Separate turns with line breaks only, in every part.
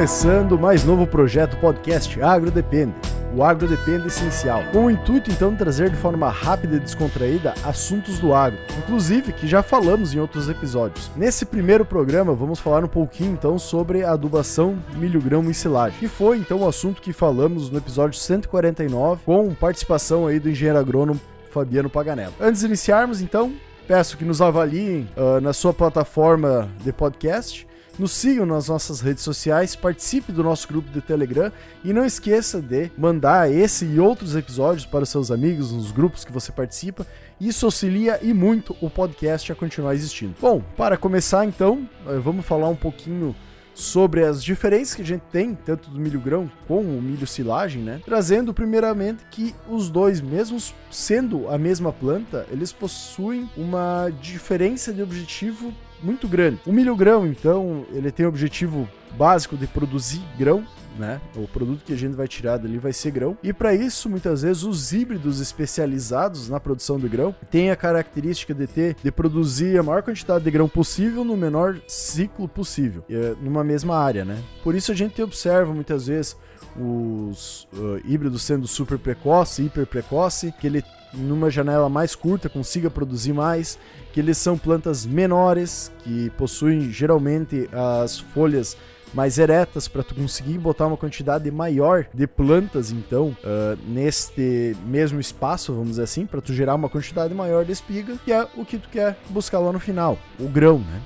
começando mais novo projeto podcast Agro Depende. O agro depende essencial, com o intuito então de trazer de forma rápida e descontraída assuntos do agro, inclusive que já falamos em outros episódios. Nesse primeiro programa vamos falar um pouquinho então sobre adubação milho grão e silagem, que foi então o assunto que falamos no episódio 149 com participação aí do engenheiro agrônomo Fabiano Paganello. Antes de iniciarmos então, peço que nos avaliem uh, na sua plataforma de podcast nos sigam nas nossas redes sociais, participe do nosso grupo de Telegram e não esqueça de mandar esse e outros episódios para os seus amigos nos grupos que você participa. Isso auxilia e muito o podcast a continuar existindo. Bom, para começar então, eh, vamos falar um pouquinho sobre as diferenças que a gente tem, tanto do milho grão como o milho silagem, né? Trazendo primeiramente que os dois, mesmo sendo a mesma planta, eles possuem uma diferença de objetivo muito grande. O milho grão, então, ele tem o objetivo básico de produzir grão, né? O produto que a gente vai tirar dali vai ser grão. E para isso, muitas vezes, os híbridos especializados na produção de grão têm a característica de ter de produzir a maior quantidade de grão possível no menor ciclo possível, eh, numa mesma área, né? Por isso a gente observa muitas vezes os uh, híbridos sendo super precoce, hiper precoce, que ele numa janela mais curta consiga produzir mais, que eles são plantas menores, que possuem geralmente as folhas mais eretas para tu conseguir botar uma quantidade maior de plantas então uh, neste mesmo espaço vamos dizer assim para tu gerar uma quantidade maior de espiga que é o que tu quer buscar lá no final o grão né?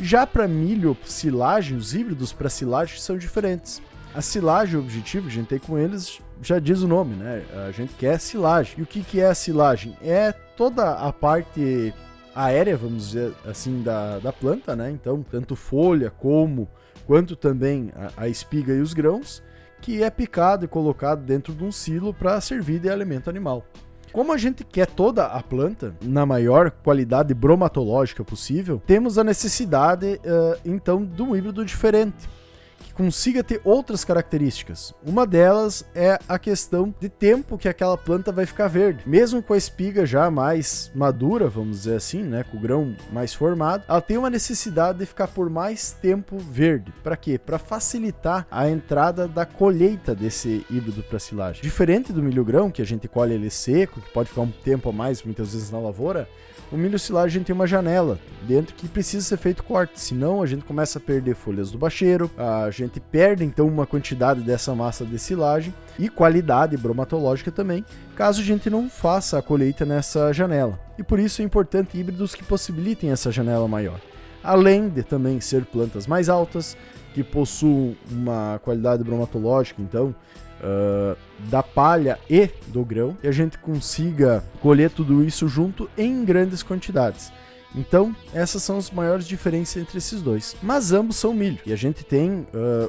Já para milho silagem os híbridos para silagem são diferentes a silagem o objetivo que a gente tem com eles já diz o nome né a gente quer silagem e o que que é a silagem é toda a parte aérea, vamos dizer assim, da, da planta, né? Então, tanto folha como quanto também a, a espiga e os grãos, que é picado e colocado dentro de um silo para servir de alimento animal. Como a gente quer toda a planta na maior qualidade bromatológica possível, temos a necessidade uh, então de um híbrido diferente consiga ter outras características. Uma delas é a questão de tempo que aquela planta vai ficar verde. Mesmo com a espiga já mais madura, vamos dizer assim, né, com o grão mais formado, ela tem uma necessidade de ficar por mais tempo verde. Para quê? Para facilitar a entrada da colheita desse híbrido para silagem. Diferente do milho grão, que a gente colhe ele seco, que pode ficar um tempo a mais muitas vezes na lavoura, o milho silagem tem uma janela dentro que precisa ser feito corte, senão a gente começa a perder folhas do bacheiro, a gente perde então uma quantidade dessa massa de silagem e qualidade bromatológica também, caso a gente não faça a colheita nessa janela. E por isso é importante híbridos que possibilitem essa janela maior. Além de também ser plantas mais altas, que possuam uma qualidade bromatológica, então uh, da palha e do grão, e a gente consiga colher tudo isso junto em grandes quantidades. Então, essas são as maiores diferenças entre esses dois. Mas ambos são milho. E a gente tem uh,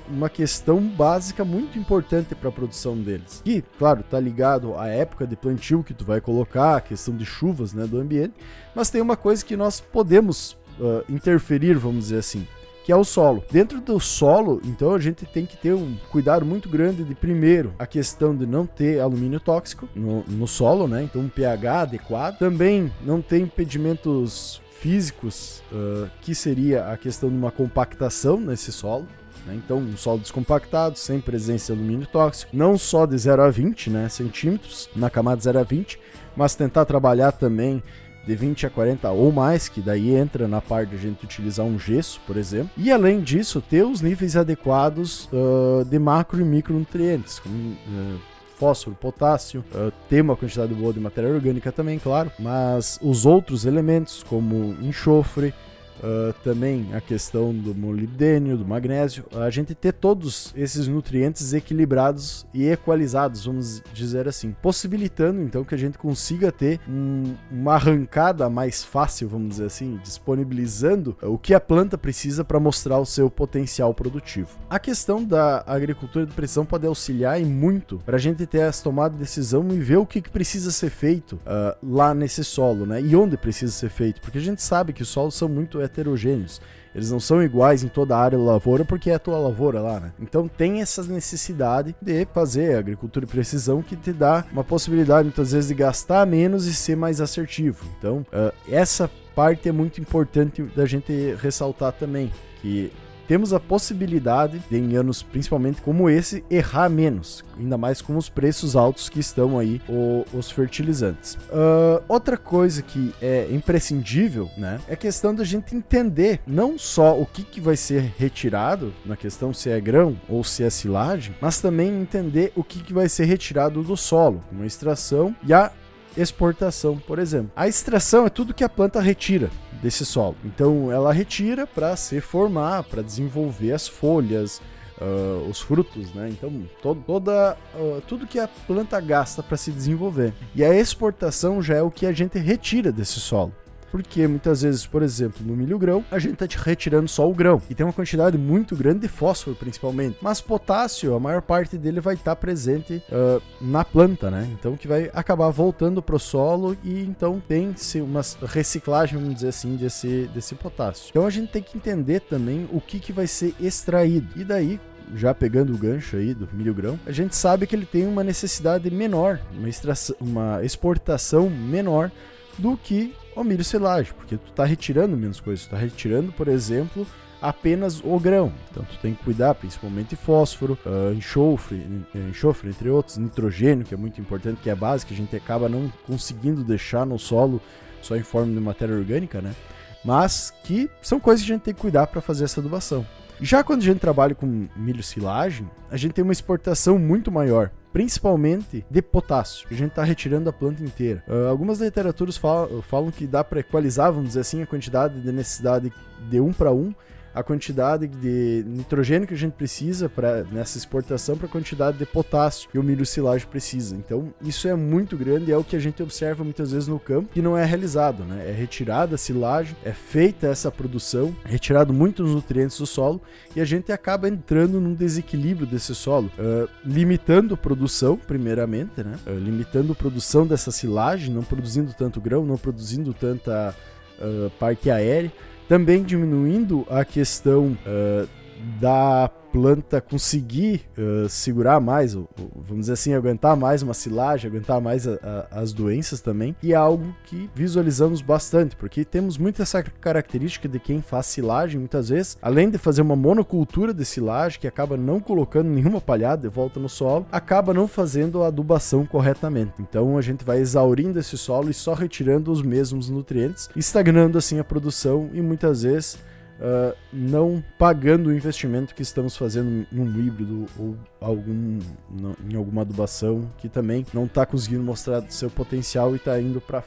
uma questão básica muito importante para a produção deles. E, claro, tá ligado à época de plantio que tu vai colocar, a questão de chuvas né, do ambiente. Mas tem uma coisa que nós podemos uh, interferir, vamos dizer assim que é o solo. Dentro do solo, então a gente tem que ter um cuidado muito grande de primeiro a questão de não ter alumínio tóxico no, no solo, né? Então um pH adequado. Também não ter impedimentos físicos, uh, que seria a questão de uma compactação nesse solo. Né? Então, um solo descompactado, sem presença de alumínio tóxico, não só de 0 a 20 né, centímetros, na camada 0 a 20, mas tentar trabalhar também de 20 a 40 ou mais, que daí entra na parte de a gente utilizar um gesso, por exemplo. E além disso, ter os níveis adequados uh, de macro e micronutrientes, como uh, fósforo, potássio, uh, ter uma quantidade boa de matéria orgânica também, claro, mas os outros elementos, como enxofre, Uh, também a questão do molibdênio, do magnésio, a gente ter todos esses nutrientes equilibrados e equalizados, vamos dizer assim, possibilitando então que a gente consiga ter um, uma arrancada mais fácil, vamos dizer assim, disponibilizando o que a planta precisa para mostrar o seu potencial produtivo. A questão da agricultura de precisão pode auxiliar e muito para a gente ter essa tomada de decisão e ver o que, que precisa ser feito uh, lá nesse solo, né? E onde precisa ser feito, porque a gente sabe que os solos são muito heterogêneos. Eles não são iguais em toda a área da lavoura porque é a tua lavoura lá, né? Então tem essa necessidade de fazer agricultura de precisão que te dá uma possibilidade muitas vezes de gastar menos e ser mais assertivo. Então, uh, essa parte é muito importante da gente ressaltar também, que temos a possibilidade de, em anos principalmente como esse, errar menos, ainda mais com os preços altos que estão aí o, os fertilizantes. Uh, outra coisa que é imprescindível, né, é a questão da gente entender não só o que, que vai ser retirado, na questão se é grão ou se é silagem, mas também entender o que, que vai ser retirado do solo, uma extração e a exportação, por exemplo. A extração é tudo que a planta retira desse solo. Então ela retira para se formar, para desenvolver as folhas, uh, os frutos, né? Então to toda uh, tudo que a planta gasta para se desenvolver. E a exportação já é o que a gente retira desse solo porque muitas vezes, por exemplo, no milho grão, a gente está retirando só o grão e tem uma quantidade muito grande de fósforo, principalmente. Mas potássio, a maior parte dele vai estar tá presente uh, na planta, né? Então que vai acabar voltando para o solo e então tem-se uma reciclagem, vamos dizer assim, desse, desse potássio. Então a gente tem que entender também o que, que vai ser extraído. E daí, já pegando o gancho aí do milho grão, a gente sabe que ele tem uma necessidade menor, uma, extração, uma exportação menor do que o milho silagem, porque tu está retirando menos coisas, tu tá retirando, por exemplo, apenas o grão. Então tu tem que cuidar principalmente fósforo, uh, enxofre, enxofre, entre outros, nitrogênio, que é muito importante, que é a base que a gente acaba não conseguindo deixar no solo só em forma de matéria orgânica, né? Mas que são coisas que a gente tem que cuidar para fazer essa adubação. Já quando a gente trabalha com milho silagem, a gente tem uma exportação muito maior principalmente de potássio, que a gente está retirando a planta inteira. Uh, algumas literaturas falam, falam que dá para equalizar, vamos dizer assim, a quantidade de necessidade de um para um, a quantidade de nitrogênio que a gente precisa para nessa exportação para a quantidade de potássio que o milho silagem precisa. Então, isso é muito grande e é o que a gente observa muitas vezes no campo que não é realizado, né? É retirada a silagem, é feita essa produção, é retirado muitos nutrientes do solo e a gente acaba entrando num desequilíbrio desse solo, uh, limitando a produção, primeiramente, né? Uh, limitando a produção dessa silagem, não produzindo tanto grão, não produzindo tanta uh, parte aérea também diminuindo a questão uh, da planta conseguir uh, segurar mais, ou, vamos dizer assim, aguentar mais uma silagem, aguentar mais a, a, as doenças também, e é algo que visualizamos bastante, porque temos muito essa característica de quem faz silagem, muitas vezes, além de fazer uma monocultura de silagem, que acaba não colocando nenhuma palhada de volta no solo, acaba não fazendo a adubação corretamente. Então a gente vai exaurindo esse solo e só retirando os mesmos nutrientes, estagnando assim a produção e muitas vezes uh, não pagando o investimento que estamos fazendo num híbrido ou algum, em alguma adubação que também não está conseguindo mostrar seu potencial e está indo para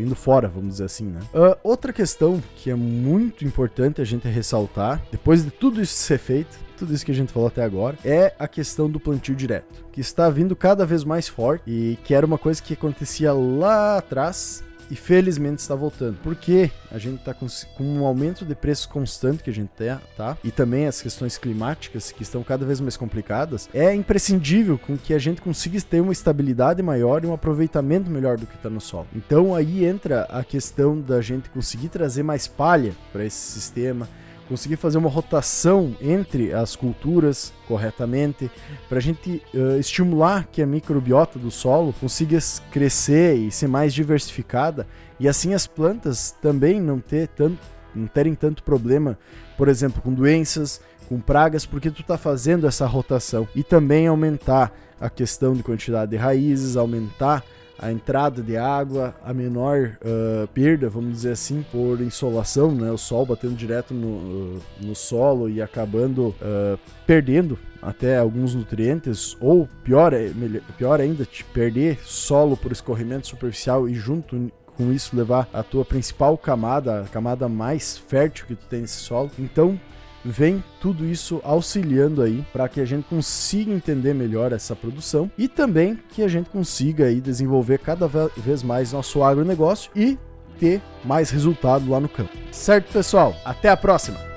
indo fora, vamos dizer assim, né? Uh, outra questão que é muito importante a gente ressaltar, depois de tudo isso ser feito, tudo isso que a gente falou até agora, é a questão do plantio direto, que está vindo cada vez mais forte e que era uma coisa que acontecia lá atrás e felizmente está voltando. Porque a gente está com, com, um aumento de preço constante que a gente tem, tá? E também as questões climáticas que estão cada vez mais complicadas. É imprescindível com que a gente consiga ter uma estabilidade maior e um aproveitamento melhor do que está no solo. Então aí entra a questão da gente conseguir trazer mais palha para esse sistema conseguir fazer uma rotação entre as culturas corretamente, para a gente uh, estimular que a microbiota do solo consiga crescer e ser mais diversificada, e assim as plantas também não, ter tanto, não terem tanto problema, por exemplo, com doenças, com pragas, porque tu está fazendo essa rotação. E também aumentar a questão de quantidade de raízes, aumentar a entrada de água, a menor uh, perda, vamos dizer assim, por insolação, né? O sol batendo direto no, uh, no solo e acabando uh, perdendo até alguns nutrientes, ou pior, é, pior ainda, te perder solo por escorrimento superficial e junto com isso levar a tua principal camada, a camada mais fértil que tu tem nesse solo. Então, vem tudo isso auxiliando aí para que a gente consiga entender melhor essa produção e também que a gente consiga aí desenvolver cada vez mais nosso agronegócio e ter mais resultado lá no campo. Certo, pessoal? Até a próxima!